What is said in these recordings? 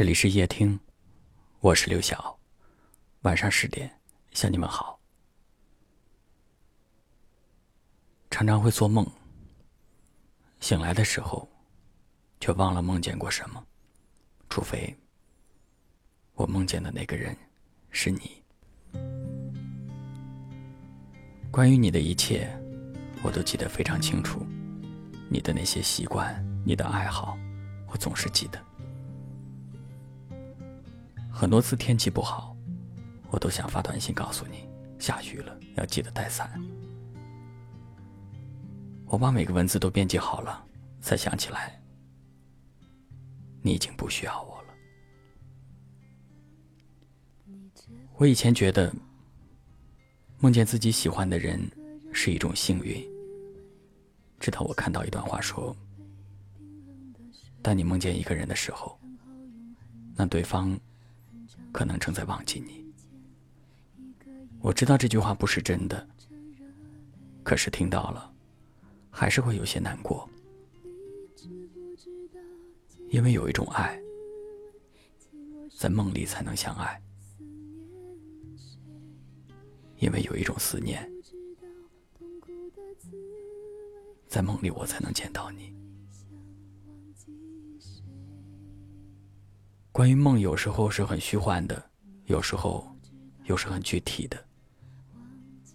这里是夜听，我是刘晓。晚上十点向你们好。常常会做梦，醒来的时候却忘了梦见过什么，除非我梦见的那个人是你。关于你的一切，我都记得非常清楚。你的那些习惯，你的爱好，我总是记得。很多次天气不好，我都想发短信告诉你，下雨了要记得带伞。我把每个文字都编辑好了，才想起来，你已经不需要我了。我以前觉得，梦见自己喜欢的人是一种幸运，直到我看到一段话说：当你梦见一个人的时候，那对方。可能正在忘记你。我知道这句话不是真的，可是听到了，还是会有些难过。因为有一种爱，在梦里才能相爱；因为有一种思念，在梦里我才能见到你。关于梦，有时候是很虚幻的，有时候又是很具体的。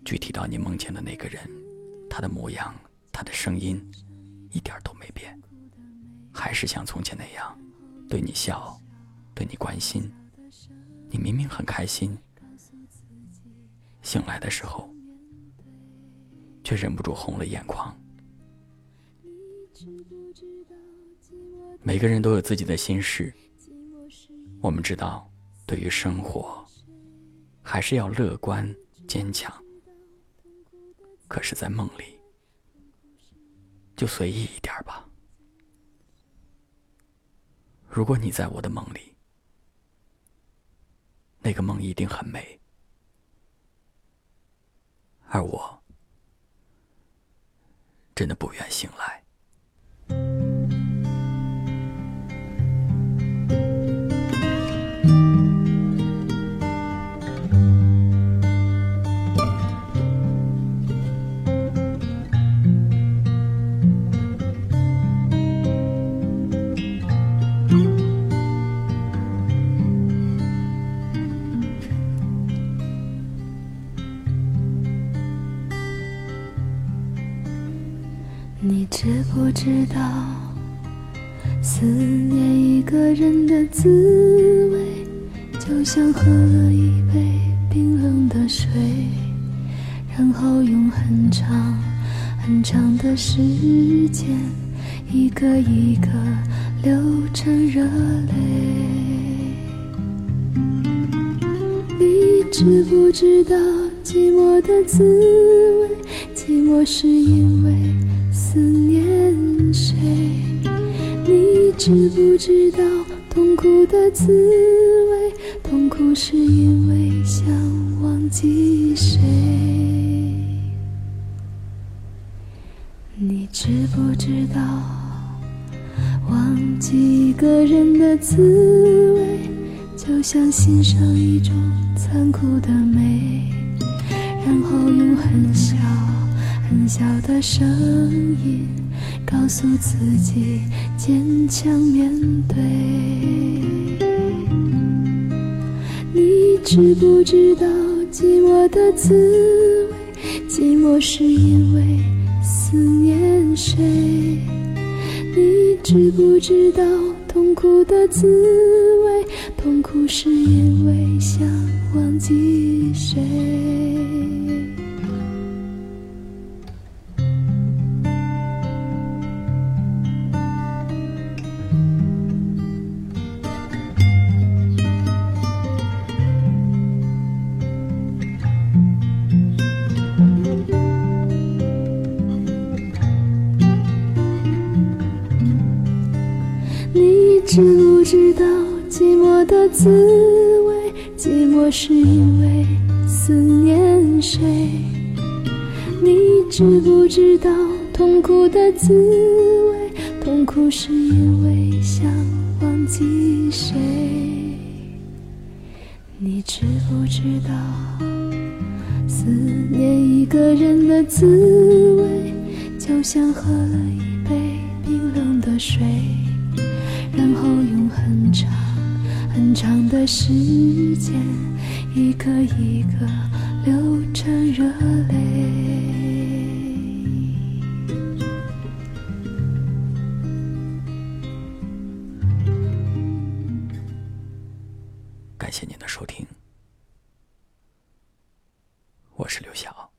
具体到你梦见的那个人，他的模样，他的声音，一点都没变，还是像从前那样，对你笑，对你关心。你明明很开心，醒来的时候，却忍不住红了眼眶。每个人都有自己的心事。我们知道，对于生活，还是要乐观坚强。可是，在梦里，就随意一点吧。如果你在我的梦里，那个梦一定很美，而我，真的不愿醒来。你知不知道，思念一个人的滋味，就像喝了一杯冰冷的水，然后用很长很长的时间，一个一个流成热泪。你知不知道寂寞的滋味？寂寞是因为。思念谁？你知不知道痛苦的滋味？痛苦是因为想忘记谁？你知不知道忘记一个人的滋味，就像欣赏一种残酷的美，然后用很小。很小的声音告诉自己坚强面对。你知不知道寂寞的滋味？寂寞是因为思念谁？你知不知道痛苦的滋味？痛苦是因为想忘记谁？知不知道寂寞的滋味？寂寞是因为思念谁？你知不知道痛苦的滋味？痛苦是因为想忘记谁？你知不知道，思念一个人的滋味，就像喝了一杯冰冷的水，然后用很长很长的时间，一个一个流成热泪。感谢您的收听，我是刘晓。